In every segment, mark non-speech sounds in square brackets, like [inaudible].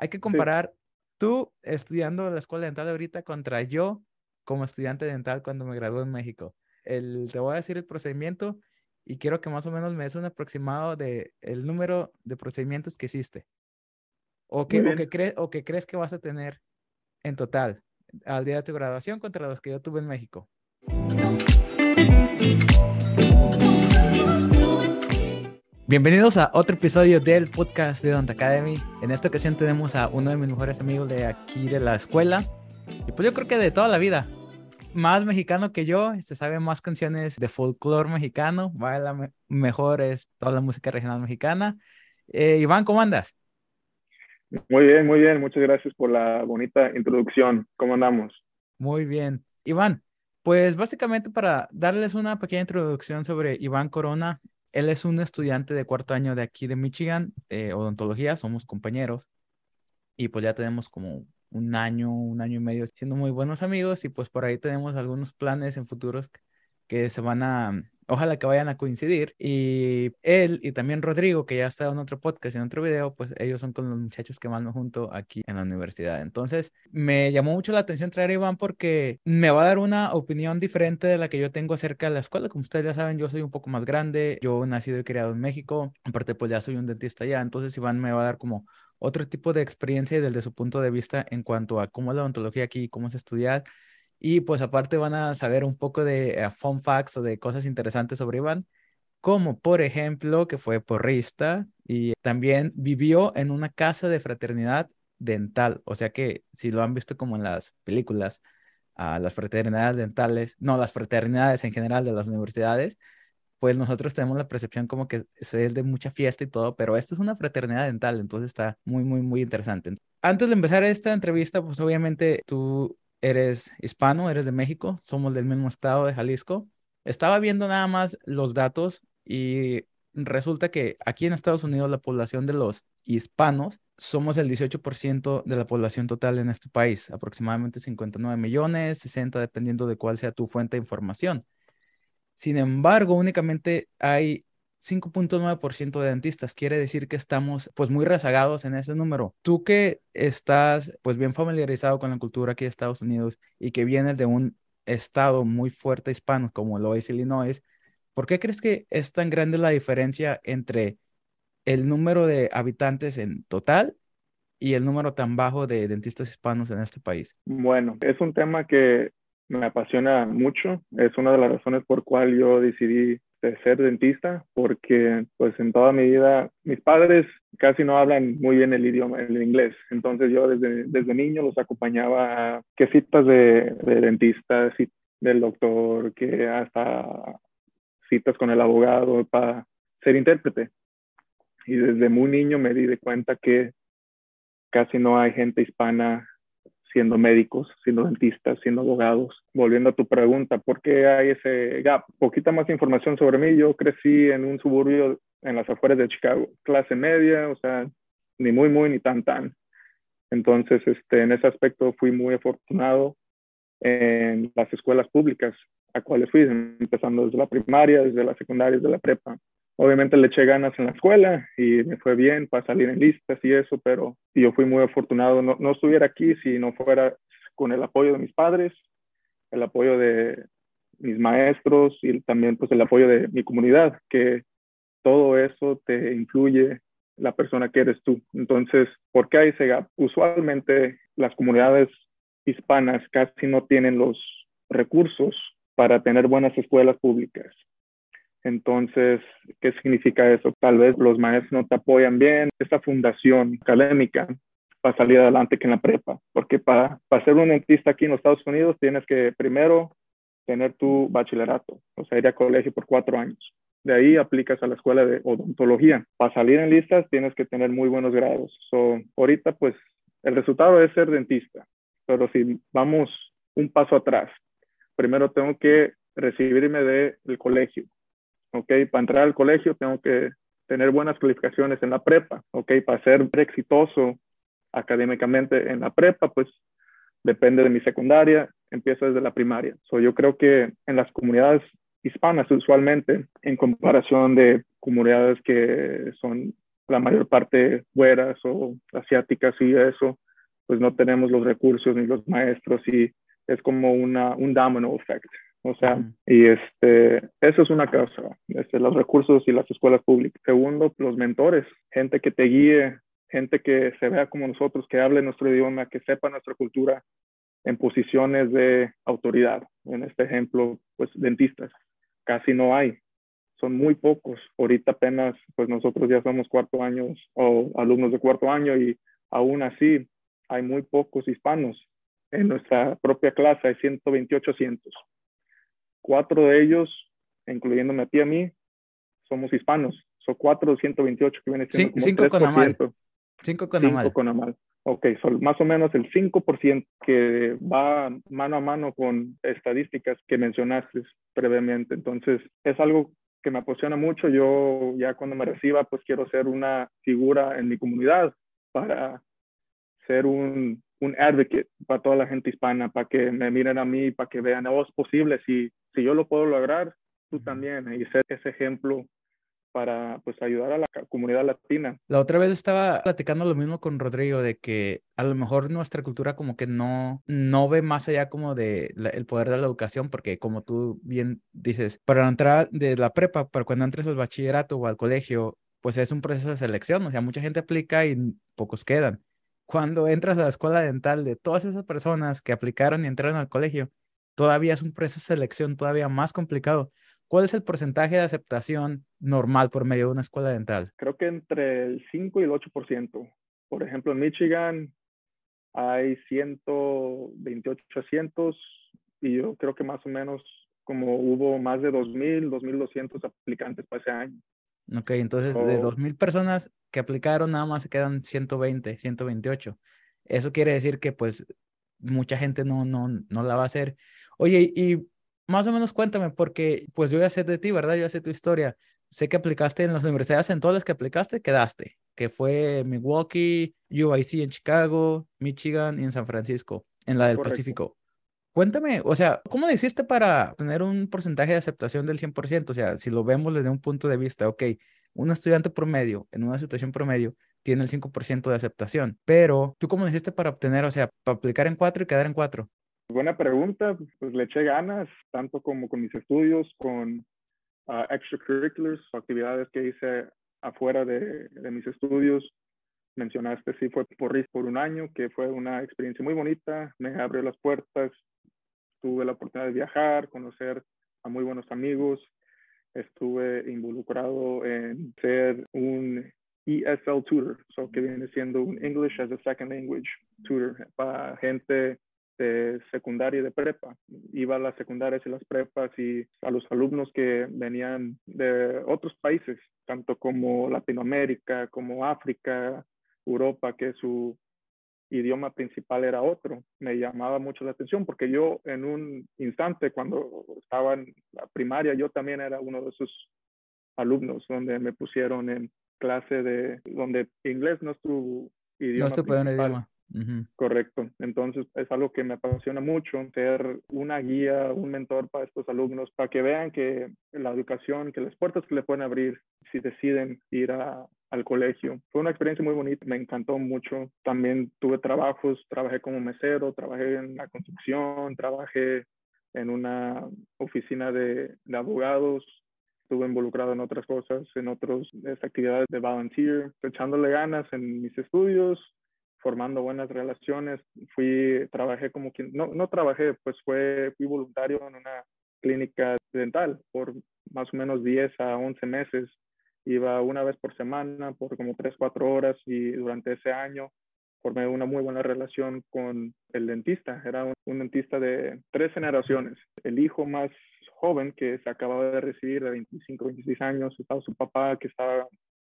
hay que comparar tú estudiando la escuela dental ahorita contra yo como estudiante dental cuando me gradué en México. El, te voy a decir el procedimiento y quiero que más o menos me des un aproximado de el número de procedimientos que hiciste o que, o que, o que crees que vas a tener en total al día de tu graduación contra los que yo tuve en México. Bienvenidos a otro episodio del podcast de Don't Academy. En esta ocasión tenemos a uno de mis mejores amigos de aquí de la escuela. Y pues yo creo que de toda la vida. Más mexicano que yo, se sabe más canciones de folclore mexicano, baila mejor es toda la música regional mexicana. Eh, Iván, ¿cómo andas? Muy bien, muy bien. Muchas gracias por la bonita introducción. ¿Cómo andamos? Muy bien. Iván, pues básicamente para darles una pequeña introducción sobre Iván Corona, él es un estudiante de cuarto año de aquí de Michigan, de odontología, somos compañeros. Y pues ya tenemos como un año, un año y medio siendo muy buenos amigos y pues por ahí tenemos algunos planes en futuros que se van a, ojalá que vayan a coincidir. Y él y también Rodrigo, que ya está en otro podcast, en otro video, pues ellos son con los muchachos que van junto aquí en la universidad. Entonces, me llamó mucho la atención traer a Iván porque me va a dar una opinión diferente de la que yo tengo acerca de la escuela. Como ustedes ya saben, yo soy un poco más grande, yo nacido y criado en México, aparte pues ya soy un dentista ya, entonces Iván me va a dar como otro tipo de experiencia desde su punto de vista en cuanto a cómo es la odontología aquí, cómo es estudiar y pues aparte van a saber un poco de eh, fun facts o de cosas interesantes sobre Iván, como por ejemplo que fue porrista y también vivió en una casa de fraternidad dental. O sea que si lo han visto como en las películas, a las fraternidades dentales, no, las fraternidades en general de las universidades, pues nosotros tenemos la percepción como que es de mucha fiesta y todo, pero esta es una fraternidad dental, entonces está muy, muy, muy interesante. Antes de empezar esta entrevista, pues obviamente tú eres hispano, eres de México, somos del mismo estado de Jalisco. Estaba viendo nada más los datos y resulta que aquí en Estados Unidos la población de los hispanos somos el 18% de la población total en este país, aproximadamente 59 millones, 60 dependiendo de cuál sea tu fuente de información. Sin embargo, únicamente hay 5.9% de dentistas. Quiere decir que estamos pues muy rezagados en ese número. Tú que estás pues bien familiarizado con la cultura aquí de Estados Unidos y que vienes de un estado muy fuerte hispano como lo es Illinois, ¿por qué crees que es tan grande la diferencia entre el número de habitantes en total y el número tan bajo de dentistas hispanos en este país? Bueno, es un tema que me apasiona mucho. Es una de las razones por cual yo decidí de ser dentista porque pues en toda mi vida mis padres casi no hablan muy bien el idioma, el inglés. Entonces yo desde, desde niño los acompañaba a que citas de, de dentista, del doctor, que hasta citas con el abogado para ser intérprete. Y desde muy niño me di de cuenta que casi no hay gente hispana siendo médicos, siendo dentistas, siendo abogados. Volviendo a tu pregunta, ¿por qué hay ese gap? Poquita más información sobre mí. Yo crecí en un suburbio en las afueras de Chicago, clase media, o sea, ni muy, muy, ni tan, tan. Entonces, este, en ese aspecto fui muy afortunado en las escuelas públicas a cuales fui, empezando desde la primaria, desde la secundaria, desde la prepa obviamente le eché ganas en la escuela y me fue bien para salir en listas y eso, pero yo fui muy afortunado. No, no estuviera aquí si no fuera con el apoyo de mis padres, el apoyo de mis maestros y también pues el apoyo de mi comunidad, que todo eso te influye la persona que eres tú. Entonces, ¿por qué hay ese gap? Usualmente las comunidades hispanas casi no tienen los recursos para tener buenas escuelas públicas. Entonces, ¿qué significa eso? Tal vez los maestros no te apoyan bien, esta fundación académica para salir adelante que en la prepa, porque para, para ser un dentista aquí en los Estados Unidos tienes que primero tener tu bachillerato, o sea, ir a colegio por cuatro años. De ahí aplicas a la escuela de odontología. Para salir en listas tienes que tener muy buenos grados. So, ahorita, pues, el resultado es ser dentista, pero si vamos un paso atrás, primero tengo que recibirme del colegio, ¿ok? Para entrar al colegio tengo que tener buenas calificaciones en la prepa, ¿ok? Para ser exitoso académicamente en la prepa, pues depende de mi secundaria, empiezo desde la primaria. So, yo creo que en las comunidades hispanas usualmente, en comparación de comunidades que son la mayor parte güeras o asiáticas y eso, pues no tenemos los recursos ni los maestros y es como una, un domino effect. O sea, y este, eso es una causa, este, los recursos y las escuelas públicas. Segundo, los mentores, gente que te guíe, gente que se vea como nosotros, que hable nuestro idioma, que sepa nuestra cultura en posiciones de autoridad. En este ejemplo, pues dentistas, casi no hay, son muy pocos. Ahorita apenas, pues nosotros ya somos cuarto años o alumnos de cuarto año y aún así hay muy pocos hispanos. En nuestra propia clase hay 128 cientos cuatro de ellos, incluyéndome a ti a mí, somos hispanos. Son cuatro de 128 que viene siendo como cinco con Amal. Cinco con Amal. con Amal. Ok, son más o menos el 5% que va mano a mano con estadísticas que mencionaste previamente. Entonces, es algo que me apasiona mucho. Yo ya cuando me reciba, pues quiero ser una figura en mi comunidad para ser un, un advocate para toda la gente hispana, para que me miren a mí, para que vean, oh, es posible, si, si yo lo puedo lograr, tú también, y ser ese ejemplo para pues ayudar a la comunidad latina. La otra vez estaba platicando lo mismo con Rodrigo de que a lo mejor nuestra cultura como que no no ve más allá como de el poder de la educación porque como tú bien dices, para entrar de la prepa, para cuando entres al bachillerato o al colegio, pues es un proceso de selección, o sea, mucha gente aplica y pocos quedan cuando entras a la escuela dental de todas esas personas que aplicaron y entraron al colegio, todavía es un proceso de selección todavía más complicado. ¿Cuál es el porcentaje de aceptación normal por medio de una escuela dental? Creo que entre el 5 y el 8%. Por ejemplo, en Michigan hay 128 asientos y yo creo que más o menos como hubo más de 2.000, 2.200 aplicantes para ese año. Ok, entonces de 2.000 personas que aplicaron, nada más se quedan 120, 128. Eso quiere decir que pues mucha gente no, no, no la va a hacer. Oye, y más o menos cuéntame, porque pues yo ya sé de ti, ¿verdad? Yo ya sé tu historia. Sé que aplicaste en las universidades, en todas las que aplicaste, quedaste, que fue Milwaukee, UIC en Chicago, Michigan y en San Francisco, en la del Pacífico. Cuéntame, o sea, ¿cómo le hiciste para tener un porcentaje de aceptación del 100%? O sea, si lo vemos desde un punto de vista, ok, un estudiante promedio en una situación promedio tiene el 5% de aceptación, pero ¿tú cómo le hiciste para obtener, o sea, para aplicar en cuatro y quedar en cuatro? Buena pregunta, pues le eché ganas, tanto como con mis estudios, con uh, extracurriculars, actividades que hice afuera de, de mis estudios, mencionaste, sí, fue por RIS por un año, que fue una experiencia muy bonita, me abrió las puertas, tuve la oportunidad de viajar, conocer a muy buenos amigos, estuve involucrado en ser un ESL tutor, so que viene siendo un English as a Second Language tutor para gente de secundaria y de prepa. Iba a las secundarias y las prepas y a los alumnos que venían de otros países, tanto como Latinoamérica, como África, Europa, que su idioma principal era otro, me llamaba mucho la atención porque yo en un instante cuando estaba en la primaria, yo también era uno de esos alumnos donde me pusieron en clase de donde inglés no es tu idioma. No es tu idioma. Correcto. Entonces es algo que me apasiona mucho, ser una guía, un mentor para estos alumnos, para que vean que la educación, que las puertas que le pueden abrir si deciden ir a, al colegio. Fue una experiencia muy bonita, me encantó mucho. También tuve trabajos, trabajé como mesero, trabajé en la construcción, trabajé en una oficina de, de abogados, estuve involucrado en otras cosas, en otras actividades de volunteer, echándole ganas en mis estudios, formando buenas relaciones. Fui, trabajé como quien, no, no trabajé, pues fue, fui voluntario en una clínica dental por más o menos 10 a 11 meses Iba una vez por semana por como 3, 4 horas y durante ese año formé una muy buena relación con el dentista. Era un, dentista de tres generaciones. El hijo más joven que se acababa de recibir de 25, 26 años, estaba su papá que estaba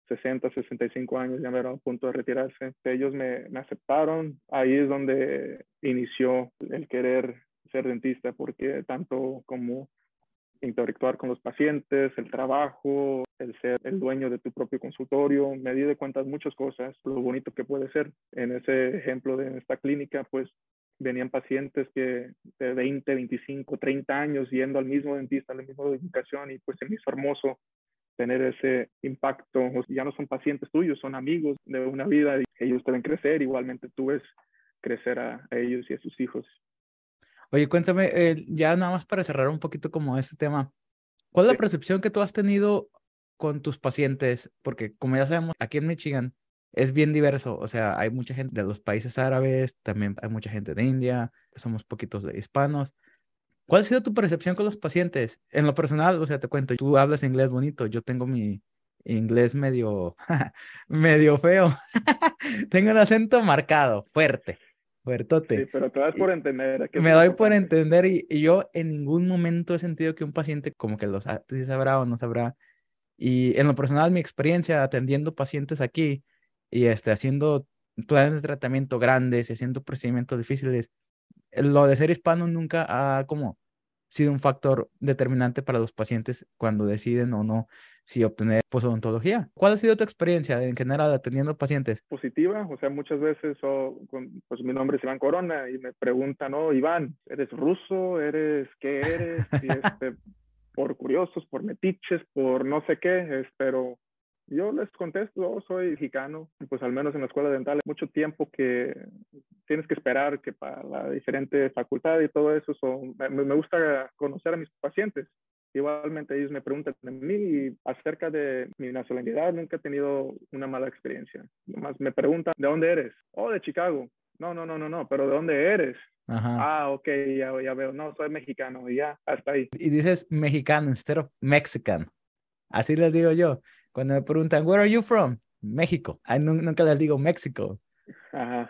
60, 65 años, ya era a punto de retirarse. Ellos me, me aceptaron. Ahí es donde inició el querer ser dentista, porque tanto como interactuar con los pacientes, el trabajo, el ser el dueño de tu propio consultorio, me di de cuenta muchas cosas, lo bonito que puede ser. En ese ejemplo de esta clínica, pues venían pacientes que de 20, 25, 30 años yendo al mismo dentista, a la misma educación y pues se me hizo hermoso tener ese impacto. Ya no son pacientes tuyos, son amigos de una vida y ellos deben crecer, igualmente tú ves crecer a, ellos y a sus hijos. Oye, cuéntame, eh, ya nada más para cerrar un poquito como este tema, ¿cuál es la percepción que tú has tenido con tus pacientes? Porque como ya sabemos, aquí en Michigan es bien diverso, o sea, hay mucha gente de los países árabes, también hay mucha gente de India, somos poquitos de hispanos. ¿Cuál ha sido tu percepción con los pacientes? En lo personal, o sea, te cuento, tú hablas inglés bonito, yo tengo mi inglés medio, [laughs] medio feo. [laughs] tengo un acento marcado, fuerte, fuertote. Sí, pero te das por entender. Me doy por entender y, yo en ningún momento he sentido que un paciente como que lo si sabrá o no sabrá. Y en lo personal, mi experiencia atendiendo pacientes aquí y este, haciendo planes de tratamiento grandes y haciendo procedimientos difíciles, lo de ser hispano nunca ha como sido un factor determinante para los pacientes cuando deciden o no si obtener posodontología. ¿Cuál ha sido tu experiencia en general atendiendo pacientes? Positiva, o sea, muchas veces, oh, pues mi nombre es Iván Corona y me preguntan, oh, Iván, ¿eres ruso? ¿Eres qué eres? Y este, [laughs] por curiosos, por metiches, por no sé qué, pero yo les contesto, oh, soy mexicano, pues al menos en la escuela dental, mucho tiempo que tienes que esperar que para la diferente facultad y todo eso, me, gusta conocer a mis pacientes. Igualmente ellos me preguntan de mí acerca de mi nacionalidad, nunca he tenido una mala experiencia. Nomás me preguntan, ¿de dónde eres? Oh, de Chicago. No, no, no, no, no, pero ¿de dónde eres? Ah, ok, ya, ya veo. No, soy mexicano, ya, hasta ahí. Y dices mexicano instead of Mexican. Así les digo yo. Cuando me preguntan, where are you from? México. Ay, nunca les digo México. Ajá.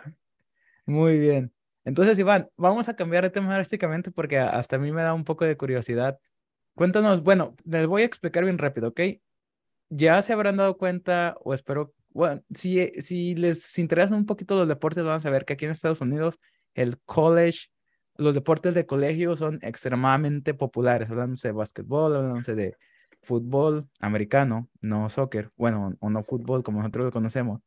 Muy bien. Entonces, Iván, vamos a cambiar de tema drásticamente porque hasta a mí me da un poco de curiosidad. Cuéntanos, bueno, les voy a explicar bien rápido, ¿ok? Ya se habrán dado cuenta, o espero, bueno, si, si les interesan un poquito los deportes, van a saber que aquí en Estados Unidos el college, los deportes de colegio son extremadamente populares, hablándose de básquetbol, hablándose de fútbol americano, no soccer, bueno, o no fútbol como nosotros lo conocemos.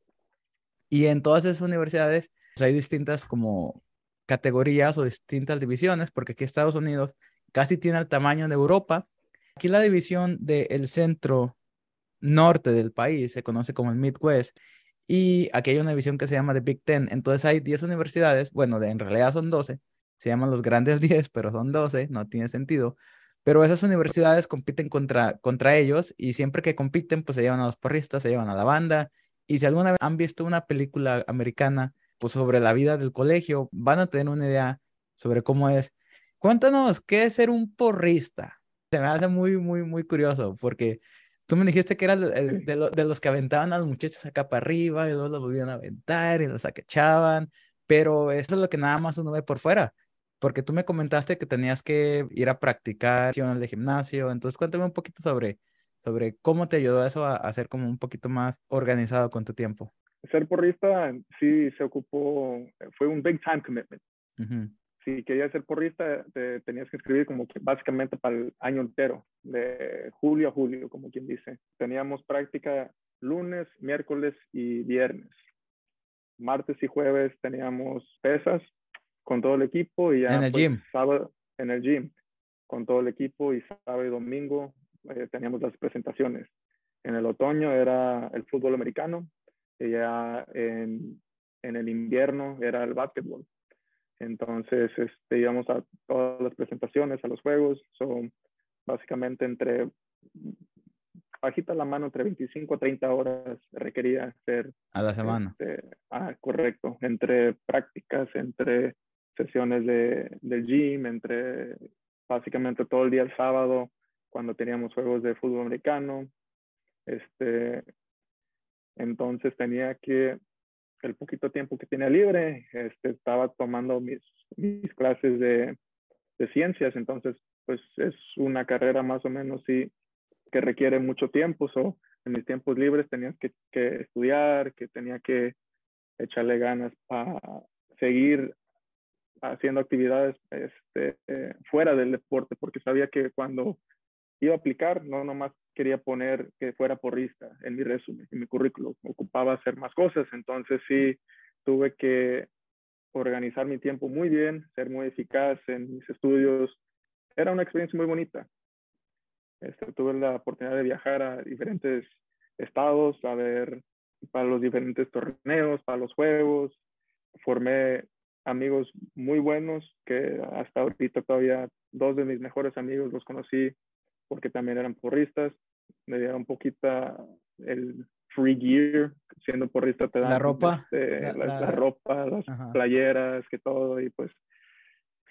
Y en todas esas universidades pues, hay distintas como categorías o distintas divisiones, porque aquí Estados Unidos casi tiene el tamaño de Europa. Aquí la división del centro norte del país se conoce como el Midwest y aquí hay una división que se llama The Big Ten. Entonces hay 10 universidades, bueno, de, en realidad son 12, se llaman los grandes [laughs] 10, pero son 12, no tiene sentido, pero esas universidades compiten contra, contra ellos y siempre que compiten, pues se llevan a los porristas, se llevan a la banda. Y si alguna vez han visto una película americana, pues sobre la vida del colegio, van a tener una idea sobre cómo es. Cuéntanos, ¿qué es ser un porrista? Se me hace muy, muy, muy curioso porque tú me dijiste que eras de, de, los que aventaban a los muchachos acá para arriba y luego los volvían a aventar y los acachaban, pero eso es lo que nada más uno ve por fuera porque tú me comentaste que tenías que ir a practicar de gimnasio, entonces cuéntame un poquito sobre, sobre cómo te ayudó eso a, ser como un poquito más organizado con tu tiempo. Ser porrista sí se ocupó, fue un big time commitment. Si querías ser porrista, te tenías que escribir como que básicamente para el año entero, de julio a julio, como quien dice. Teníamos práctica lunes, miércoles y viernes. Martes y jueves teníamos pesas con todo el equipo y ya en el pues, gym. sábado en el gym con todo el equipo y sábado y domingo eh, teníamos las presentaciones. En el otoño era el fútbol americano y ya en, en el invierno era el básquetbol. Entonces este, íbamos a todas las presentaciones, a los juegos. Son básicamente entre, bajita la mano, entre 25 a 30 horas requería hacer. A la semana. Este, ah, correcto. Entre prácticas, entre sesiones de, del gym, entre básicamente todo el día el sábado, cuando teníamos juegos de fútbol americano. Este, entonces tenía que, el poquito tiempo que tenía libre, este, estaba tomando mis, mis clases de, de ciencias, entonces pues es una carrera más o menos sí que requiere mucho tiempo, so, en mis tiempos libres tenía que, que estudiar, que tenía que echarle ganas para seguir haciendo actividades este, fuera del deporte, porque sabía que cuando iba a aplicar, no nomás quería poner que fuera porrista en mi resumen, en mi currículum, ocupaba hacer más cosas, entonces sí tuve que organizar mi tiempo muy bien, ser muy eficaz en mis estudios. Era una experiencia muy bonita. Este, tuve la oportunidad de viajar a diferentes estados, a ver para los diferentes torneos, para los juegos. Formé amigos muy buenos que hasta ahorita todavía dos de mis mejores amigos los conocí porque también eran porristas. Me dieron un poquito el free gear, siendo porrista te dan la ropa, este, la, ropa, las playeras, que todo y pues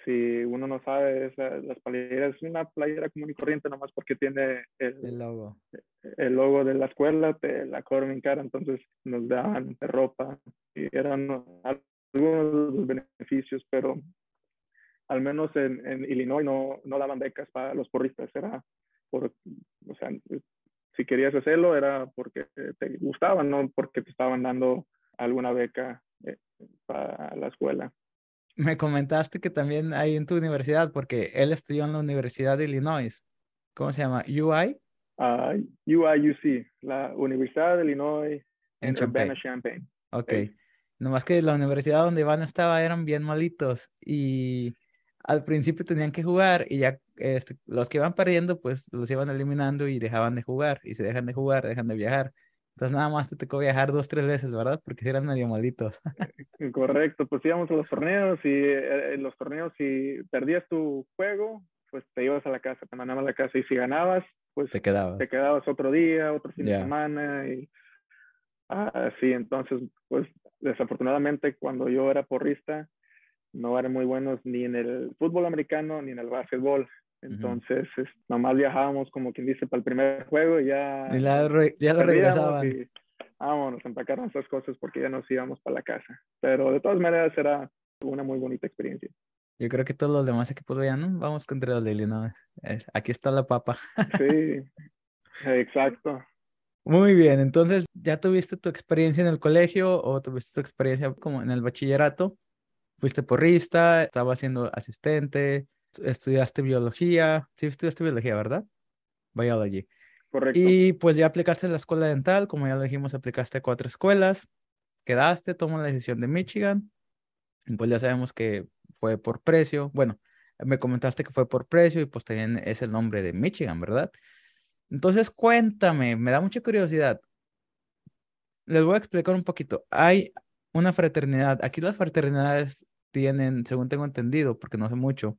si uno no sabe, las playeras es una playera común y corriente nomás porque tiene el, logo. El logo de la escuela, te la cobran en cara, entonces nos daban de ropa y eran algunos de los beneficios, pero al menos en, en Illinois no, no, daban becas para los porristas, era por, o sea, si querías hacerlo era porque te gustaba, no porque te estaban dando alguna beca eh, para la escuela. Me comentaste que también hay en tu universidad, porque él estudió en la Universidad de Illinois. ¿Cómo se llama? UI? Uh, UIUC, la Universidad de Illinois en Champaign. Champaign. Ok. Nomás que la universidad donde Iván estaba eran bien malitos y al principio tenían que jugar y ya este, los que iban perdiendo pues los iban eliminando y dejaban de jugar y si dejan de jugar dejan de viajar. Entonces nada más te tocó viajar dos, tres veces, ¿verdad? Porque eran medio malitos. [laughs] Correcto, pues íbamos a los torneos y eh, en los torneos si perdías tu juego, pues te ibas a la casa, te mandaban a la casa y si ganabas, pues te quedabas, te quedabas otro día, otro fin de semana y así. entonces, pues desafortunadamente cuando yo era porrista, no eran muy buenos ni en el fútbol americano ni en el básquetbol. Entonces, nomás viajábamos como quien dice para el primer juego y ya... Y ya lo regresaban. Y, vámonos, empacar esas cosas porque ya nos íbamos para la casa. Pero de todas maneras era una muy bonita experiencia. Yo creo que todos los demás equipos ya ¿no? Vamos contra los de Illinois. Aquí está la papa. Sí, [laughs] exacto. Muy bien, entonces, ¿ya tuviste tu experiencia en el colegio o tuviste tu experiencia como en el bachillerato? Fuiste porrista, estaba siendo asistente, estudiaste biología, sí estudiaste biología, ¿verdad? Biology. Correcto. Y pues ya aplicaste la escuela dental, como ya lo dijimos, aplicaste a cuatro escuelas, quedaste, tomó la decisión de Michigan, pues ya sabemos que fue por precio, bueno, me comentaste que fue por precio y pues también es el nombre de Michigan, ¿verdad? Entonces cuéntame, me da mucha curiosidad. Les voy a explicar un poquito. Hay una fraternidad, aquí las fraternidades tienen, según tengo entendido, porque no sé mucho,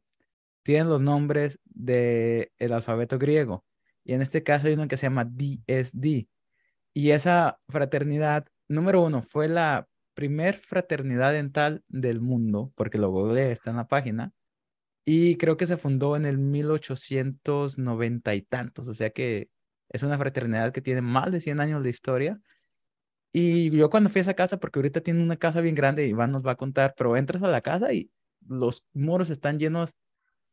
tienen los nombres del el alfabeto griego. Y en este caso hay uno que se llama DSD. Y esa fraternidad, número uno, fue la primer fraternidad dental del mundo, porque lo googleé, está en la página. Y creo que se fundó en el 1890 y tantos, o sea que es una fraternidad que tiene más de 100 años de historia. Y yo cuando fui a esa casa, porque ahorita tiene una casa bien grande, Iván nos va a contar, pero entras a la casa y los muros están llenos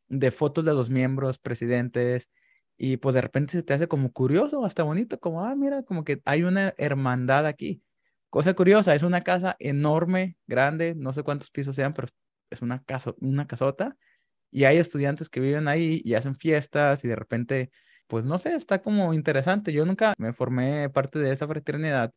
de fotos de los miembros, presidentes, y pues de repente se te hace como curioso, hasta bonito, como, ah, mira, como que hay una hermandad aquí. Cosa curiosa, es una casa enorme, grande, no sé cuántos pisos sean, pero es una casa, una casota, y hay estudiantes que viven ahí y hacen fiestas y de repente, pues no sé, está como interesante. Yo nunca me formé parte de esa fraternidad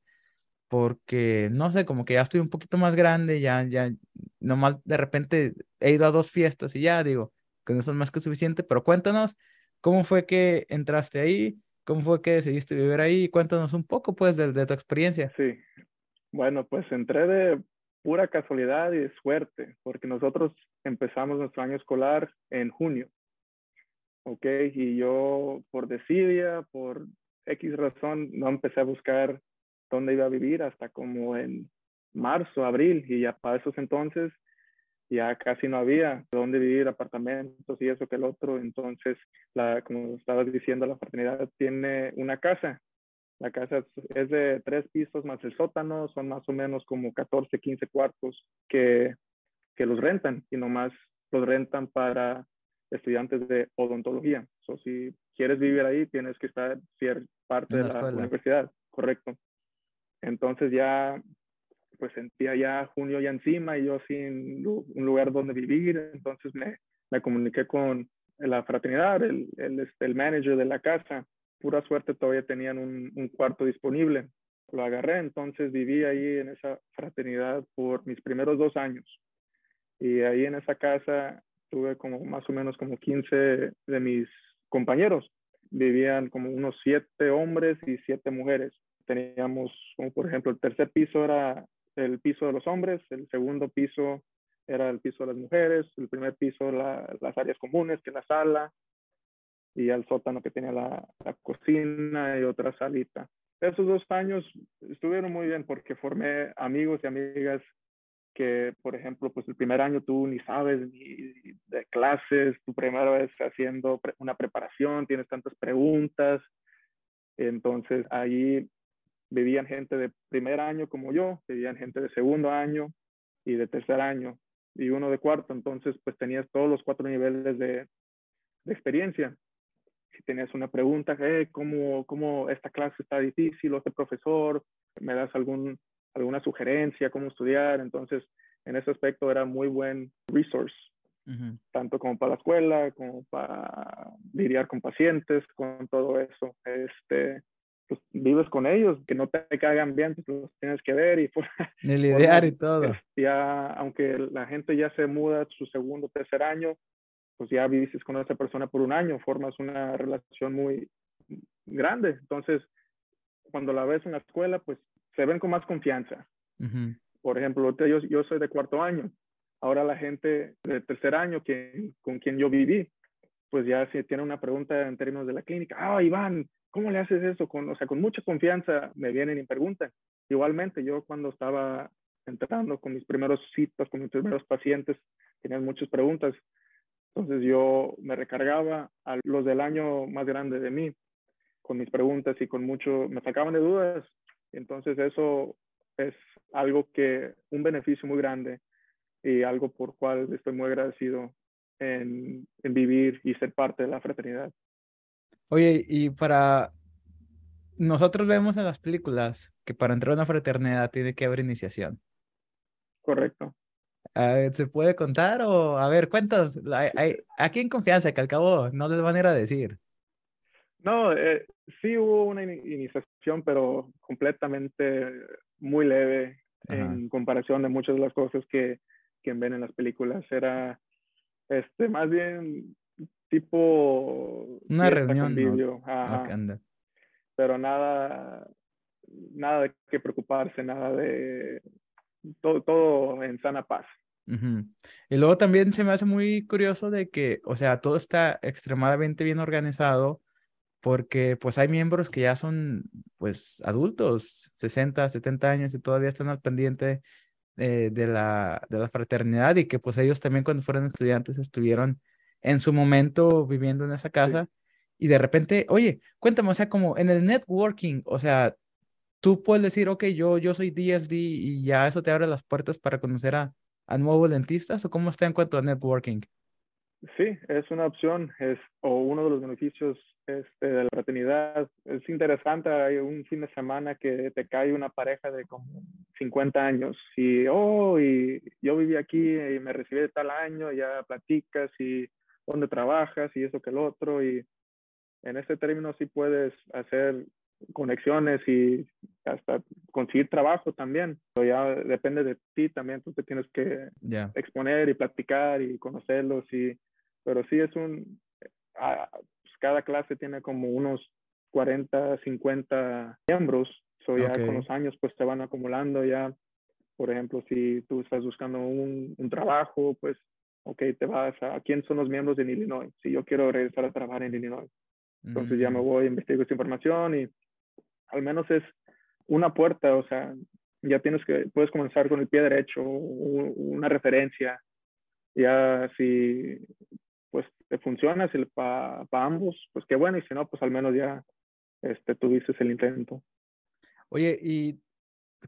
porque, no sé, como que ya estoy un poquito más grande, ya, ya, nomás de repente he ido a dos fiestas y ya digo, con eso es más que suficiente, pero cuéntanos cómo fue que entraste ahí, cómo fue que decidiste vivir ahí, cuéntanos un poco pues de, de tu experiencia. Sí, bueno, pues entré de pura casualidad y de suerte, porque nosotros empezamos nuestro año escolar en junio, ¿ok? Y yo por desidia, por X razón, no empecé a buscar dónde iba a vivir hasta como en marzo, abril, y ya para esos entonces ya casi no había dónde vivir, apartamentos y eso que el otro. Entonces, la, como estabas diciendo, la fraternidad tiene una casa. La casa es de tres pisos más el sótano, son más o menos como 14, 15 cuartos que, que los rentan y nomás los rentan para estudiantes de odontología. O si quieres vivir ahí, tienes que estar cierta parte de la universidad, correcto. Entonces ya pues sentía ya junio ya encima y yo sin un lugar donde vivir, entonces me, me comuniqué con la fraternidad, el, el, este, el, manager de la casa. Pura suerte todavía tenían un, cuarto disponible. Lo agarré, entonces viví ahí en esa fraternidad por mis primeros dos años. Y ahí en esa casa tuve como más o menos como 15 de mis compañeros. vivían como unos siete hombres y siete mujeres. Teníamos, como por ejemplo, el tercer piso era el piso de los hombres, el segundo piso era el piso de las mujeres, el primer piso las áreas comunes, que es la sala, y el sótano que tenía la, la, cocina y otra salita. Esos dos años estuvieron muy bien porque formé amigos y amigas que, por ejemplo, pues el primer año tú ni sabes ni de clases, tu primera vez haciendo una preparación, tienes tantas preguntas. Entonces ahí vivían gente de primer año como yo, vivían gente de segundo año y de tercer año y uno de cuarto. Entonces pues tenías todos los cuatro niveles de, de experiencia. Si tenías una pregunta, hey, ¿cómo, ¿cómo esta clase está difícil o este profesor? ¿Me das algún alguna sugerencia, cómo estudiar. Entonces, en ese aspecto era muy buen resource, tanto como para la escuela, como para lidiar con pacientes, con todo eso. Este, pues vives con ellos, que no te caigan bien, pues los tienes que ver y [laughs] pues, lidiar y todo. Ya, aunque la gente ya se muda su segundo, tercer año, pues ya vives con esa persona por un año, formas una relación muy grande. Entonces, cuando la ves en la escuela, pues se ven con más confianza. Por ejemplo, yo, yo soy de cuarto año. Ahora la gente de tercer año que, con quien yo viví, pues ya si tiene una pregunta en términos de la clínica, ah, Iván, ¿cómo le haces eso? Con, o sea, con mucha confianza me vienen y preguntan. Igualmente, yo cuando estaba entrando con mis primeros citas, con mis primeros pacientes, tenían muchas preguntas. Entonces yo me recargaba a los del año más grande de mí con mis preguntas y con mucho, me sacaban de dudas entonces eso es algo que, un beneficio muy grande y algo por cual estoy muy agradecido en, en vivir y ser parte de la fraternidad. Oye, y para nosotros vemos en las películas que para entrar a una fraternidad tiene que haber iniciación. Correcto. ¿Se puede contar o a ver, cuéntanos, aquí en confianza que al cabo no les van a ir a decir? No, eh, sí hubo una iniciación, pero completamente muy leve en comparación de muchas de las cosas que, que ven en las películas. Era este, más bien tipo... Una reunión. Pero nada, nada de qué preocuparse, nada de... Todo, todo en sana paz. Y luego también se me hace muy curioso de que, o sea, todo está extremadamente bien organizado porque pues hay miembros que ya son pues adultos, 60, 70 años y todavía están al pendiente eh, de, la, de la fraternidad y que pues ellos también cuando fueron estudiantes estuvieron en su momento viviendo en esa casa y de repente, oye, cuéntame, o sea, como en el networking, o sea, tú puedes decir, ok, yo, yo soy DSD y ya eso te abre las puertas para conocer a, a nuevos dentistas o cómo está en cuanto a networking? Sí, es una opción, es o uno de los beneficios este, de la fraternidad. Es interesante, hay un fin de semana que te cae una pareja de como 50 años y, oh, y yo viví aquí y me recibí de tal año, ya platicas y dónde trabajas y eso que el otro y en ese término sí puedes hacer conexiones y hasta conseguir trabajo también. Pero ya depende de ti también, tú te tienes que exponer y platicar y conocerlos y pero sí es un, ah, pues cada clase tiene como unos 40, 50 miembros, so ya con los años pues te van acumulando ya, por ejemplo, si tú estás buscando un, un trabajo, pues, ok, te vas a, ¿quién son los miembros de Illinois? Si yo quiero regresar a trabajar en Illinois. Entonces ya me mm. voy, investigo esta información y al menos es una puerta, o sea, ya tienes que, puedes comenzar con el pie derecho, una referencia. Ya si pues te funciona si para ambos, pues qué bueno, y si no, pues al menos ya este, tuviste el intento. Oye, ¿y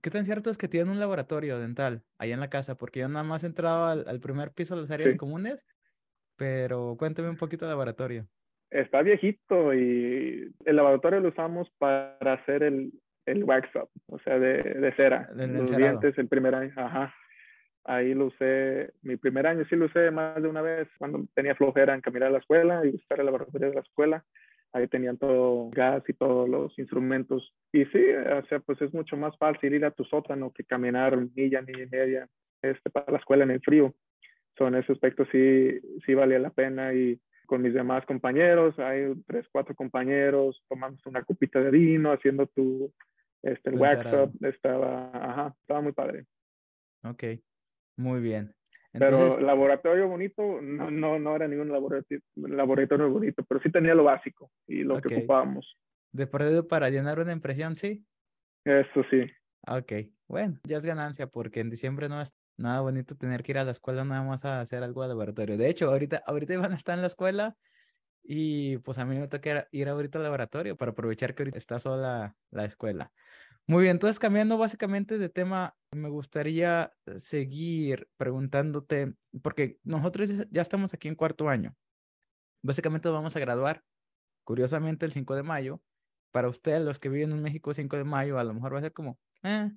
qué tan cierto es que tienen un laboratorio dental ahí en la casa? Porque yo nada más he entrado al, primer piso de las áreas comunes, pero cuéntame un poquito del laboratorio. Está viejito y el laboratorio lo usamos para hacer el, el wax up, o sea, de, de cera. Los dientes el primer año, ajá. Ahí lo usé, mi primer año sí lo usé más de una vez, cuando tenía flojera en caminar a la escuela y buscar el laboratorio de la escuela. Ahí tenían todo gas y todos los instrumentos. Y sí, o sea, pues es mucho más fácil ir a tu sótano que caminar milla, milla y media este, para la escuela en el frío. So, en ese aspecto sí, sí valía la pena y con mis demás compañeros, hay tres, cuatro compañeros, tomando una copita de vino, haciendo tu, este, el wax up, estaba, ajá, estaba muy padre. Ok, muy bien. Pero laboratorio bonito, no, no, no era ningún laboratorio, laboratorio bonito, pero sí tenía lo básico y lo que ocupábamos. De perdido para llenar una impresión, sí. Eso sí. Ok, bueno, ya es ganancia porque en diciembre no es nada bonito tener que ir a la escuela nada más a hacer algo de laboratorio. De hecho, ahorita, ahorita a estar en la escuela y pues a mí me toca ir ahorita al laboratorio para aprovechar que ahorita está sola la escuela. Muy bien, entonces cambiando básicamente de tema, me gustaría seguir preguntándote, porque nosotros ya estamos aquí en cuarto año. Básicamente vamos a graduar, curiosamente, el 5 de mayo. Para ustedes, los que viven en México, 5 de mayo, a lo mejor va a ser como, eh.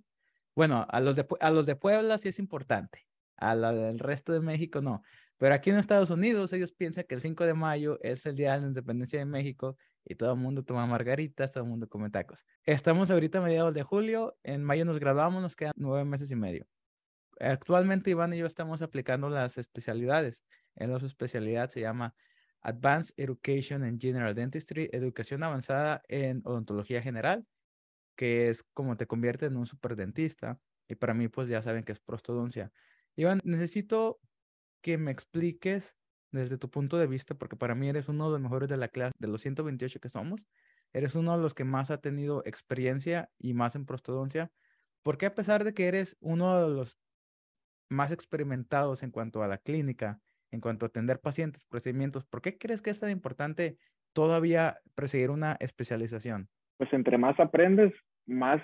Bueno, a los, de, a los de Puebla sí es importante, a la del resto de México no. Pero aquí en Estados Unidos ellos piensan que el 5 de mayo es el Día de la Independencia de México y todo el mundo toma margaritas, todo el mundo come tacos. Estamos ahorita a mediados de julio, en mayo nos graduamos, nos quedan nueve meses y medio. Actualmente Iván y yo estamos aplicando las especialidades. En la especialidad se llama Advanced Education in General Dentistry, educación avanzada en odontología general, que es como te convierte en un superdentista. Y para mí, pues ya saben que es prostodoncia. Iván, necesito que me expliques desde tu punto de vista, porque para mí eres uno de los mejores de la clase, de los 128 que somos, eres uno de los que más ha tenido experiencia y más en prostodoncia, porque a pesar de que eres uno de los más experimentados en cuanto a la clínica, en cuanto a atender pacientes, procedimientos, ¿por qué crees que es tan importante todavía perseguir una especialización? Pues entre más aprendes, más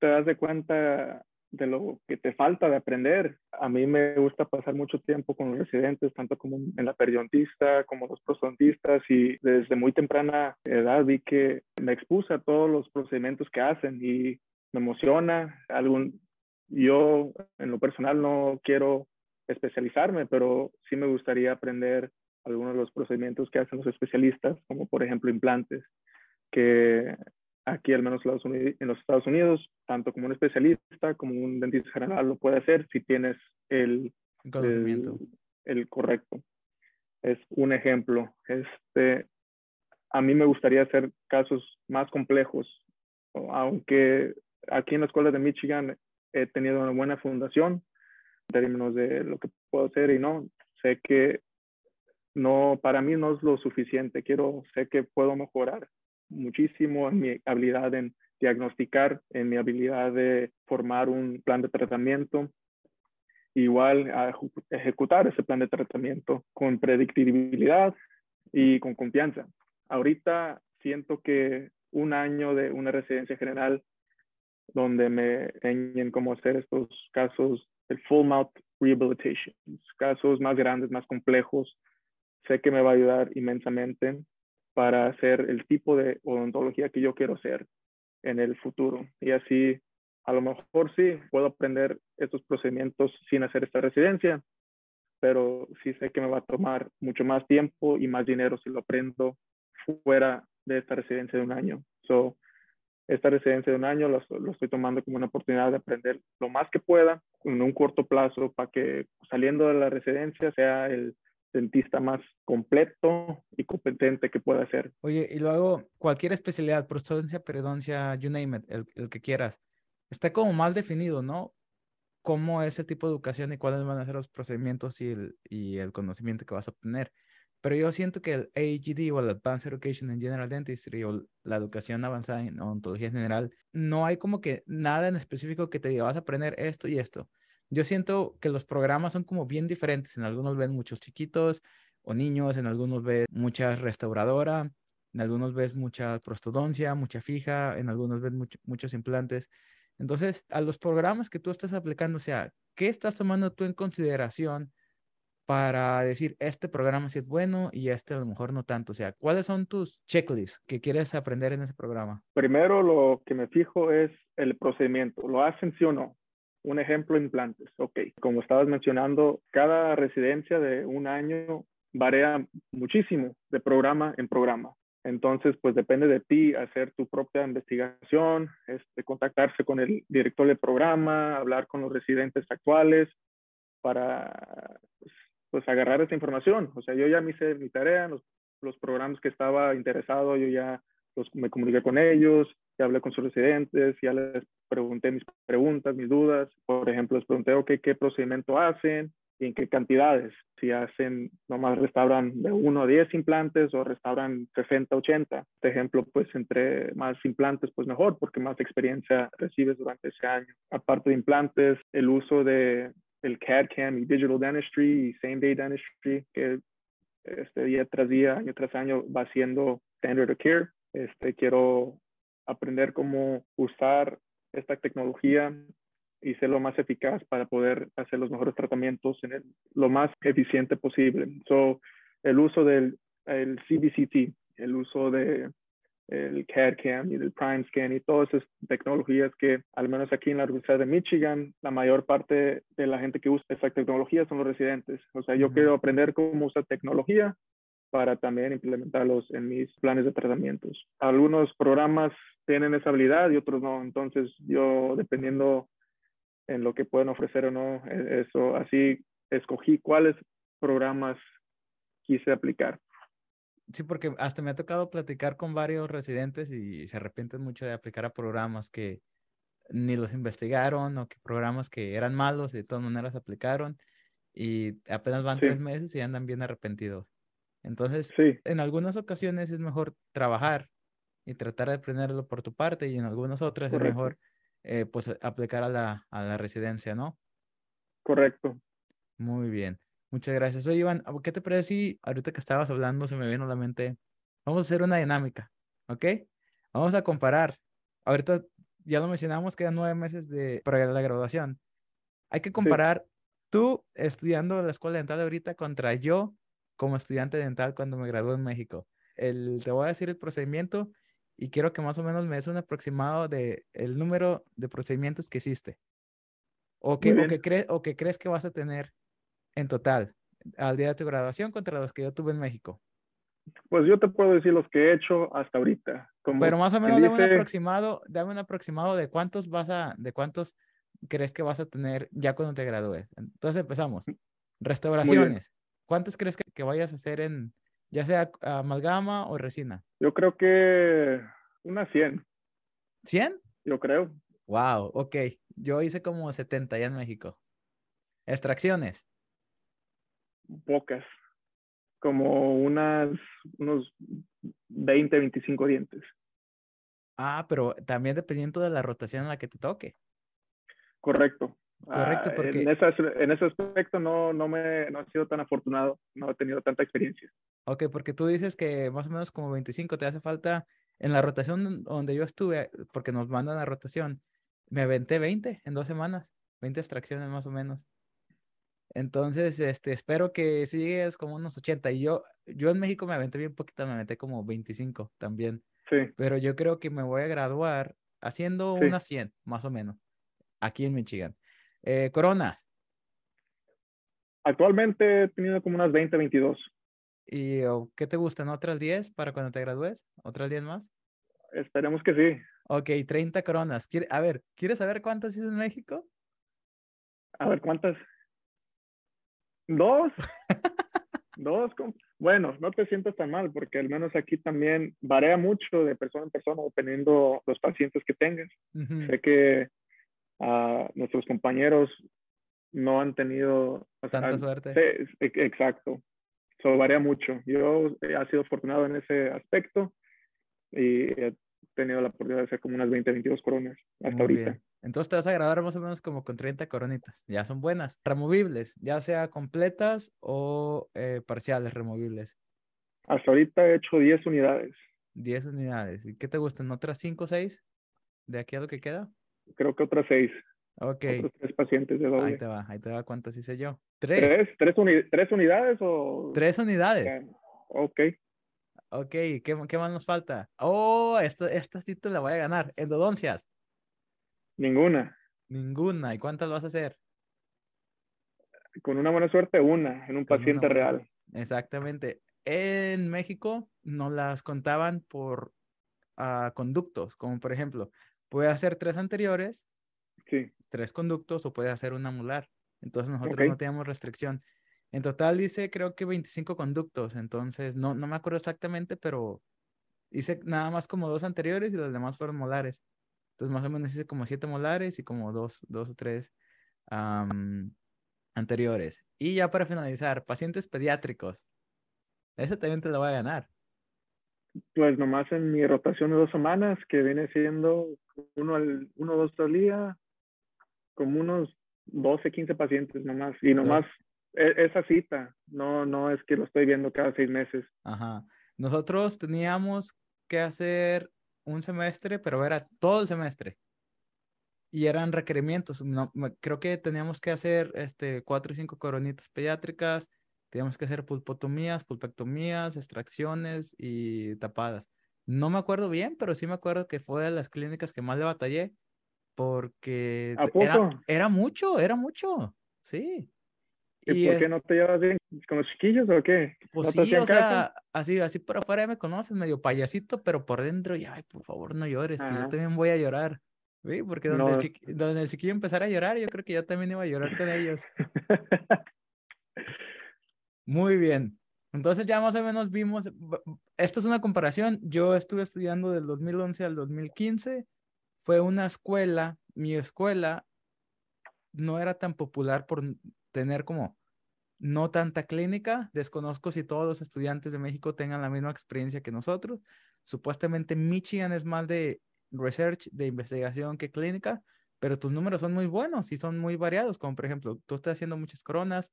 te das de cuenta de lo que te falta de aprender. A mí me gusta pasar mucho tiempo con los residentes, tanto como en la periodontista, como los prostodontistas, y desde muy temprana edad vi que me expuse a todos los procedimientos que hacen y me emociona. Algún, yo, en lo personal, no quiero especializarme, pero sí me gustaría aprender algunos de los procedimientos que hacen los especialistas, como por ejemplo implantes, que aquí al menos en los Estados Unidos, tanto como un especialista como un dentista general lo puede hacer si tienes el, conocimiento. El, correcto. Es un ejemplo. Este, a mí me gustaría hacer casos más complejos, aunque aquí en la escuela de Michigan he tenido una buena fundación en términos de lo que puedo hacer y no, sé que no, para mí no es lo suficiente, quiero, sé que puedo mejorar muchísimo en mi habilidad en diagnosticar, en mi habilidad de formar un plan de tratamiento, igual a ejecutar ese plan de tratamiento con predictibilidad y con confianza. Ahorita siento que un año de una residencia general donde me enseñen cómo hacer estos casos, el full mouth rehabilitation, casos más grandes, más complejos, sé que me va a ayudar inmensamente para hacer el tipo de odontología que yo quiero hacer en el futuro. Y así, a lo mejor sí, puedo aprender estos procedimientos sin hacer esta residencia, pero sí sé que me va a tomar mucho más tiempo y más dinero si lo aprendo fuera de esta residencia de un año. So, esta residencia de un año lo, lo, estoy tomando como una oportunidad de aprender lo más que pueda en un corto plazo para que saliendo de la residencia sea el dentista más completo y competente que pueda ser. Oye, y luego cualquier especialidad, prostodoncia, periodoncia, you name it, el, el, que quieras, está como mal definido, ¿no? Cómo es el tipo de educación y cuáles van a ser los procedimientos y el, y el conocimiento que vas a obtener. Pero yo siento que el AGD o el Advanced Education in General Dentistry o la educación avanzada en odontología general, no hay como que nada en específico que te diga vas a aprender esto y esto yo siento que los programas son como bien diferentes. En algunos ven muchos chiquitos o niños, en algunos ves mucha restauradora, en algunos ves mucha prostodoncia, mucha fija, en algunos ves muchos implantes. Entonces, a los programas que tú estás aplicando, o sea, ¿qué estás tomando tú en consideración para decir este programa sí es bueno y este a lo mejor no tanto? O sea, ¿cuáles son tus checklists que quieres aprender en ese programa? Primero, lo que me fijo es el procedimiento. ¿Lo hacen sí o no? Un ejemplo, implantes. Ok, como estabas mencionando, cada residencia de un año varía muchísimo de programa en programa. Entonces, pues depende de ti hacer tu propia investigación, este, contactarse con el director del programa, hablar con los residentes actuales para pues, pues, agarrar esa información. O sea, yo ya me hice mi tarea, nos los programas que estaba interesado, yo ya los, me comuniqué con ellos, ya hablé con sus residentes, ya les pregunté mis preguntas, mis dudas. Por ejemplo, les pregunté, ok, ¿qué procedimiento hacen? y en qué cantidades. Si hacen, nomás restauran de 1 a 10 implantes o restauran 60, 80. Este ejemplo, pues entre más implantes, pues mejor, porque más experiencia recibes durante ese año. Aparte de implantes, el uso de el CAD-CAM y Digital Dentistry y Same Day Dentistry, que este, día tras día, año tras año, va siendo standard of care. Este, quiero aprender cómo usar esta tecnología y ser lo más eficaz para poder hacer los mejores tratamientos en el, lo más eficiente posible. So, el uso del el CBCT, el uso de el CAD-CAM y del Prime Scan y todas esas tecnologías que, al menos aquí en la Universidad de Michigan, la mayor parte de la gente que usa esa tecnología son los residentes. O sea, yo quiero aprender cómo usar tecnología para también implementarlos en mis planes de tratamientos. Algunos programas tienen esa habilidad y otros no. Entonces, yo, dependiendo en lo que pueden ofrecer o no, e, eso, así escogí cuáles programas quise aplicar. Sí, porque hasta me ha tocado platicar con varios residentes y se arrepienten mucho de aplicar a programas que ni los investigaron o que programas que eran malos y de todas maneras aplicaron y apenas van tres meses y andan bien arrepentidos. Entonces, en algunas ocasiones es mejor trabajar y tratar de aprenderlo por tu parte y en algunas otras es mejor eh, pues aplicar a la, a la residencia, ¿no? Correcto. Muy bien. Muchas gracias. Oye, Iván, ¿qué te parece si ahorita que estabas hablando se me vino a la mente? Vamos a hacer una dinámica, ¿ok? Vamos a comparar. Ahorita ya lo mencionamos, quedan nueve meses de, para la graduación. Hay que comparar tú estudiando la escuela dental ahorita contra yo como estudiante dental cuando me gradué en México. El, te voy a decir el procedimiento y quiero que más o menos me des un aproximado de el número de procedimientos que hiciste. O que, o que, o que crees que vas a tener en total al día de tu graduación contra los que yo tuve en México. Pues yo te puedo decir los que he hecho hasta ahorita. Pero más o menos dame un aproximado, dame un aproximado de cuántos vas a, de cuántos crees que vas a tener ya cuando te gradúes. Entonces empezamos. Restauraciones. ¿Cuántos crees que, que vayas a hacer en, ya sea amalgama o resina? Yo creo que unas 100. ¿100? Yo creo. Wow, ok. Yo hice como 70 ya en México. Extracciones. Pocas. Como unas, unos 20, 25 dientes. Ah, pero también dependiendo de la rotación en la que te toque. Correcto. Correcto, ah, porque... En, ese aspecto no, no, me, no he sido tan afortunado, no he tenido tanta experiencia. Ok, porque tú dices que más o menos como 25 te hace falta en la rotación donde yo estuve, porque nos mandan a rotación, me aventé 20 en dos semanas, 20 extracciones más o menos. Entonces, este, espero que sigues como unos 80. Y yo, yo en México me aventé bien poquito, me aventé como 25 también. Sí. Pero yo creo que me voy a graduar haciendo unas 100, más o menos, aquí en Michigan. Eh, coronas. Actualmente he tenido como unas 20, 22. ¿Y qué te gustan? ¿Otras 10 para cuando te gradúes? ¿Otras 10 más? Esperemos que sí. Ok, 30 coronas. A ver, ¿quieres saber cuántas hice en México? A ver, ¿cuántas? ¿Dos? [laughs] Dos. Bueno, no te sientas tan mal porque al menos aquí también varía mucho de persona en persona dependiendo los pacientes que tengas. Sé que uh, nuestros compañeros no han tenido tanta suerte. E, exacto. Eso varía mucho. Yo he sido afortunado en ese aspecto y he tenido la oportunidad de hacer como unas 20, 22 coronas hasta ahorita. Entonces te vas a graduar más o menos como con 30 coronitas. Ya son buenas. Removibles, ya sea completas o eh, parciales removibles. Hasta ahorita he hecho 10 unidades. 10 unidades. ¿Y qué te gustan? ¿Otras 5 o 6 de aquí a lo que queda? Creo que otras 6. Ok. Otros tres pacientes de doble. Ahí te va, ahí te va. ¿Cuántas hice yo? ¿Tres? ¿Tres, tres, unidades o...? Tres unidades. Ok. Ok, ¿qué, ¿qué, más nos falta? Oh, esta, esta sí te la voy a ganar. Endodoncias. Ninguna. Ninguna. ¿Y cuántas vas a hacer? Con una buena suerte, una, en un paciente real. Exactamente. En México no las contaban por uh, conductos, como por ejemplo, puede hacer tres anteriores, sí. tres conductos o puede hacer una anular. Entonces nosotros no teníamos restricción. En total hice creo que 25 conductos, entonces no, no me acuerdo exactamente, pero hice nada más como dos anteriores y los demás fueron molares. Entonces más o menos hice como siete molares y como dos, dos o tres anteriores. Y ya para finalizar, pacientes pediátricos. Ese también te lo voy a ganar. Pues nomás en mi rotación de dos semanas, que viene siendo uno, al, uno dos al día, como unos 12, 15 pacientes nomás. Y nomás e, esa cita, no, no es que lo estoy viendo cada seis meses. Ajá. Nosotros teníamos que hacer un semestre, pero era todo el semestre. Y eran requerimientos. No, creo que teníamos que hacer este, cuatro y cinco coronitas pediátricas, teníamos que hacer pulpotomías, pulpectomías, extracciones y tapadas. No me acuerdo bien, pero sí me acuerdo que fue de las clínicas que más le batallé porque Era, era mucho, era mucho, sí. ¿Y, por qué no te llevas bien con los chiquillos o qué? Pues sí, o sea, así, así por afuera me conoces, medio payasito, pero por dentro, ya, ay, por favor, no llores, que yo también voy a llorar. ¿sí? Porque donde, el donde el chiquillo empezara a llorar, yo creo que yo también iba a llorar con ellos. [laughs] Muy bien. Entonces ya más o menos vimos, esto es una comparación, yo estuve estudiando del 2011 al 2015, fue una escuela, mi escuela no era tan popular por tener como no tanta clínica. Desconozco si todos los estudiantes de México tengan la misma experiencia que nosotros. Supuestamente Michigan es más de research, de investigación que clínica, pero tus números son muy buenos y son muy variados, como por ejemplo, tú estás haciendo muchas coronas,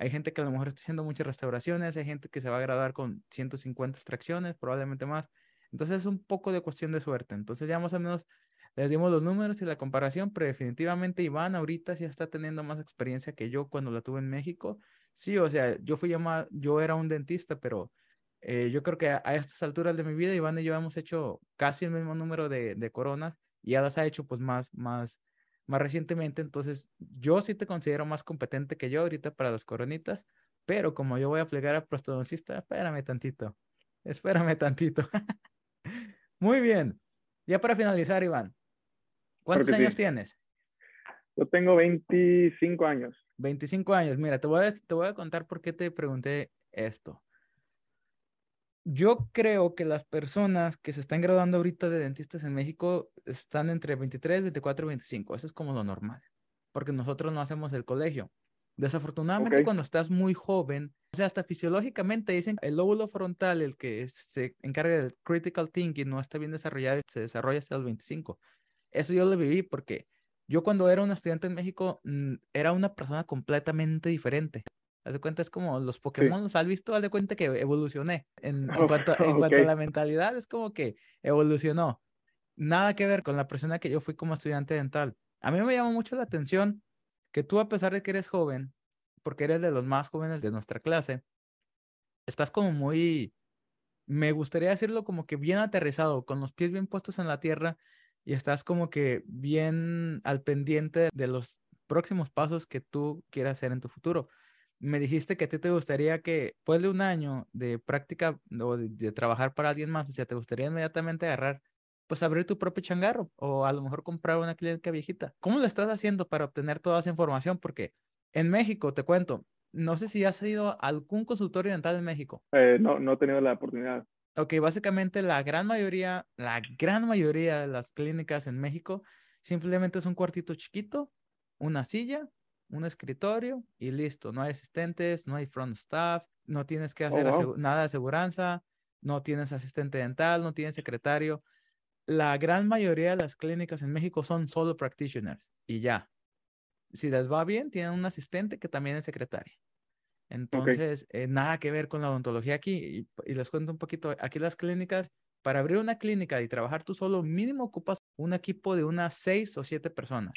hay gente que a lo mejor está haciendo muchas restauraciones, hay gente que se va a graduar con 150 extracciones, probablemente más. Entonces es un poco de cuestión de suerte. Entonces ya más o menos les dimos los números y la comparación, pero definitivamente Iván ahorita sí está teniendo más experiencia que yo cuando la tuve en México. Sí, o sea, yo fui llamado, yo era un dentista, pero eh, yo creo que a, estas alturas de mi vida, Iván y yo hemos hecho casi el mismo número de, de coronas y ya las ha hecho pues más, más, más recientemente. Entonces, yo sí te considero más competente que yo ahorita para las coronitas, pero como yo voy a plegar a prostodoncista, espérame tantito, espérame tantito. [laughs] Muy bien. Ya para finalizar, Iván, ¿Cuántos años tienes? Yo tengo 25 años. 25 años. Mira, te voy, a, te voy a contar por qué te pregunté esto. Yo creo que las personas que se están graduando ahorita de dentistas en México están entre 23, 24 y 25. Eso es como lo normal, porque nosotros no hacemos el colegio. Desafortunadamente, cuando estás muy joven, o sea, hasta fisiológicamente dicen el lóbulo frontal, el que se encarga del critical thinking, no está bien desarrollado, se desarrolla hasta los 25. Eso yo lo viví porque yo cuando era un estudiante en México mm, era una persona completamente diferente. Haz de cuenta, es como los Pokémon, ¿los has visto? Haz de cuenta que evolucioné. En, cuanto, en [laughs] cuanto a la mentalidad, es como que evolucionó. Nada que ver con la persona que yo fui como estudiante dental. A mí me llama mucho la atención que tú, a pesar de que eres joven, porque eres de los más jóvenes de nuestra clase, estás como muy, me gustaría decirlo como que bien aterrizado, con los pies bien puestos en la tierra y estás como que bien al pendiente de los próximos pasos que tú quieras hacer en tu futuro. Me dijiste que a ti te gustaría que después de un año de práctica o de, trabajar para alguien más, o sea, te gustaría inmediatamente agarrar, pues abrir tu propio changarro o a lo mejor comprar una clínica viejita. ¿Cómo lo estás haciendo para obtener toda esa información? Porque en México, te cuento, no sé si has ido a algún consultorio dental en México. Eh, no, no he tenido la oportunidad. Ok, básicamente la gran mayoría, la gran mayoría de las clínicas en México simplemente es un cuartito chiquito, una silla, un escritorio y listo. No hay asistentes, no hay front staff, no tienes que oh, hacer nada de aseguranza, no tienes asistente dental, no tienes secretario. La gran mayoría de las clínicas en México son solo practitioners y ya. Si les va bien, tienen un asistente que también es secretaria. Entonces, eh, nada que ver con la odontología aquí. Y, les cuento un poquito, aquí las clínicas, para abrir una clínica y trabajar tú solo, mínimo ocupas un equipo de unas seis o siete personas,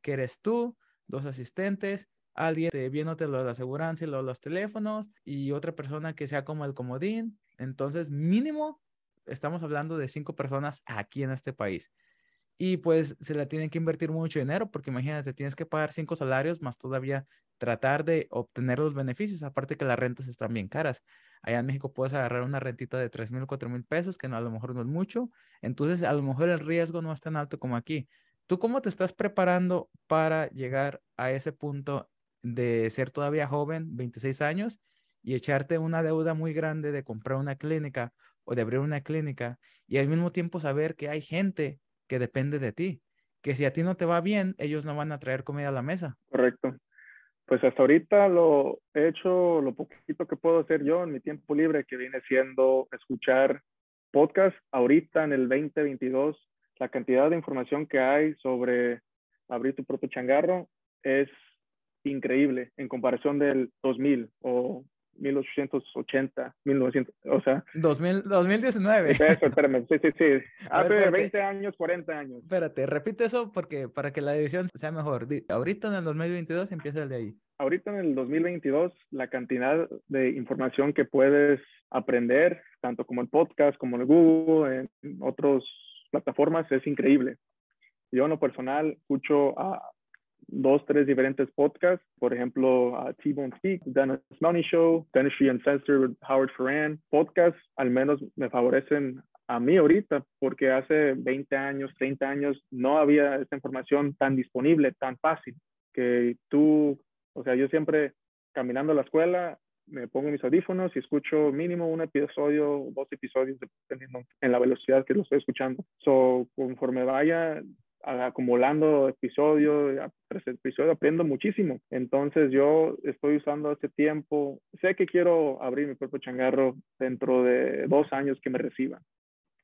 que eres tú, dos asistentes, alguien viéndote lo de la aseguranza y lo de los teléfonos y otra persona que sea como el comodín. Entonces, mínimo, estamos hablando de cinco personas aquí en este país. Y pues se la tienen que invertir mucho dinero porque imagínate, tienes que pagar cinco salarios más todavía tratar de obtener los beneficios, aparte que las rentas están bien caras. Allá en México puedes agarrar una rentita de 3 mil, 4 mil pesos, que no, a lo mejor no es mucho, entonces a lo mejor el riesgo no es tan alto como aquí. ¿Tú cómo te estás preparando para llegar a ese punto de ser todavía joven, 26 años, y echarte una deuda muy grande de comprar una clínica o de abrir una clínica y al mismo tiempo saber que hay gente que depende de ti, que si a ti no te va bien, ellos no van a traer comida a la mesa. Correcto. Pues hasta ahorita lo he hecho lo poquito que puedo hacer yo en mi tiempo libre, que viene siendo escuchar podcast. Ahorita en el 2022, la cantidad de información que hay sobre abrir tu propio changarro es increíble en comparación del 2000 o 1880, 1900, o sea. 2000, 2019. Eso, espérame, sí, sí, sí. [laughs] Hace 20 años, 40 años. Espérate, repite eso porque para que la edición sea mejor. Ahorita en el 2022 empieza el de ahí. Ahorita en el 2022, la cantidad de información que puedes aprender, tanto como en podcast, como en Google, en otras plataformas, es increíble. Yo en lo personal escucho a dos, tres diferentes podcasts, por ejemplo, uh, T-Bone Speak, Dennis Money Show, Dentistry Uncensored, Howard Ferran. Podcasts al menos me favorecen a mí ahorita, porque hace 20 años, 30 años no había esta información tan disponible, tan fácil, que tú, o sea, yo siempre caminando a la escuela me pongo mis audífonos y escucho mínimo un episodio, dos episodios, dependiendo en la velocidad que lo estoy escuchando. So, conforme vaya acumulando episodios, aprendo muchísimo. Entonces yo estoy usando este tiempo, sé que quiero abrir mi propio changarro dentro de dos años que me reciba.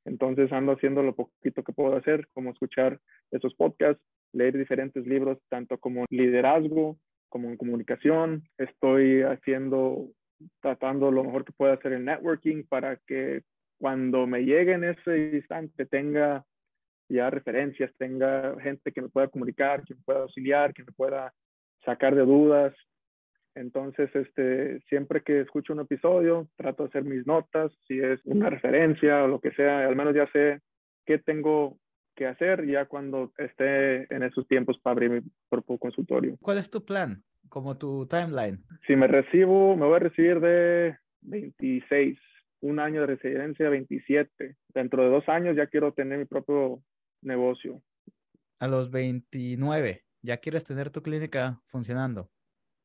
Entonces ando haciendo lo poquito que puedo hacer, como escuchar esos podcasts, leer diferentes libros, tanto como liderazgo, como en comunicación. Estoy haciendo, tratando lo mejor que pueda hacer en networking para que cuando me llegue en ese instante tenga ya referencias, tenga gente que me pueda comunicar, que me pueda auxiliar, que me pueda sacar de dudas. Entonces, este, siempre que escucho un episodio, trato de hacer mis notas, si es una referencia o lo que sea, al menos ya sé qué tengo que hacer ya cuando esté en esos tiempos para abrir mi propio consultorio. ¿Cuál es tu plan? Como tu timeline. Si me recibo, me voy a recibir de 26, un año de residencia 27. Dentro de dos años ya quiero tener mi propio negocio. A los 29, ya quieres tener tu clínica funcionando.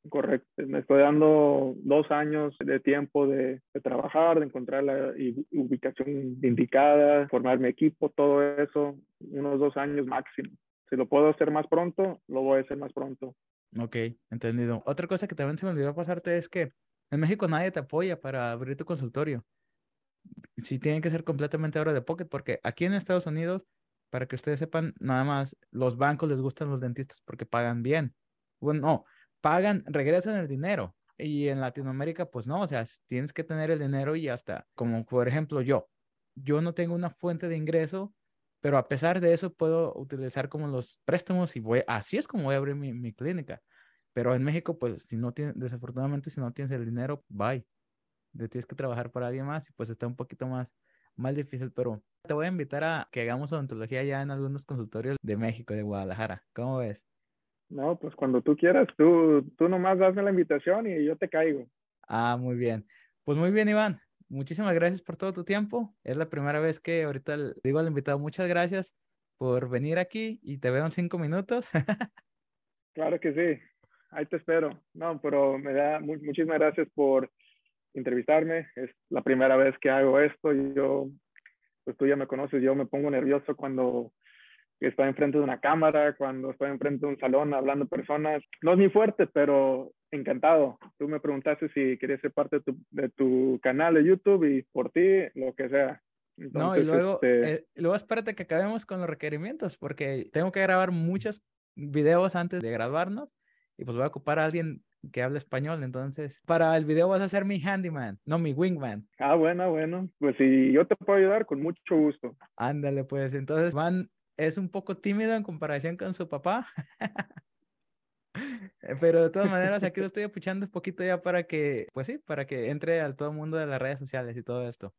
Correcto, me estoy dando dos años de tiempo de, trabajar, de encontrar la ubicación indicada, formar mi equipo, todo eso, unos dos años máximo. Si lo puedo hacer más pronto, lo voy a hacer más pronto. Ok, entendido. Otra cosa que también se me olvidó pasarte es que en México nadie te apoya para abrir tu consultorio. Si tienen que ser completamente ahora de pocket, porque aquí en Estados Unidos para que ustedes sepan, nada más, los bancos les gustan los dentistas porque pagan bien. Bueno, no, pagan, regresan el dinero. Y en Latinoamérica, pues no, o sea, tienes que tener el dinero y hasta, como por ejemplo yo, yo no tengo una fuente de ingreso, pero a pesar de eso puedo utilizar como los préstamos y voy, así es como voy a abrir mi, mi clínica. Pero en México, pues si no tienes, desafortunadamente, si no tienes el dinero, bye. De tienes que trabajar para alguien más y pues está un poquito más más difícil, pero te voy a invitar a que hagamos odontología ya en algunos consultorios de México, de Guadalajara. ¿Cómo ves? No, pues cuando tú quieras, tú, tú nomás hazme la invitación y yo te caigo. Ah, muy bien. Pues muy bien, Iván. Muchísimas gracias por todo tu tiempo. Es la primera vez que ahorita digo al invitado muchas gracias por venir aquí y te veo en cinco minutos. [laughs] claro que sí. Ahí te espero. No, pero me da muchísimas gracias por entrevistarme. Es la primera vez que hago esto. Y yo, pues tú ya me conoces, yo me pongo nervioso cuando estoy enfrente de una cámara, cuando estoy enfrente de un salón hablando personas. No es muy fuerte, pero encantado. Tú me preguntaste si querías ser parte de tu, de tu canal de YouTube y por ti, lo que sea. no, y luego, este eh, luego espérate que acabemos con los requerimientos, porque tengo que grabar muchos videos antes de graduarnos y pues voy a ocupar a alguien que habla español, entonces para el video vas a ser mi handyman, no mi wingman. Ah, bueno, bueno, pues si yo te puedo ayudar, con mucho gusto. Ándale, pues entonces Van es un poco tímido en comparación con su papá. [laughs] Pero de todas maneras, aquí lo estoy apuchando un poquito ya para que, pues sí, para que entre al todo mundo de las redes sociales y todo esto.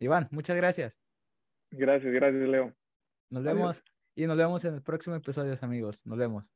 Iván, muchas gracias. Gracias, gracias, Leo. Nos vemos y nos vemos en el próximo episodio, amigos. Nos vemos.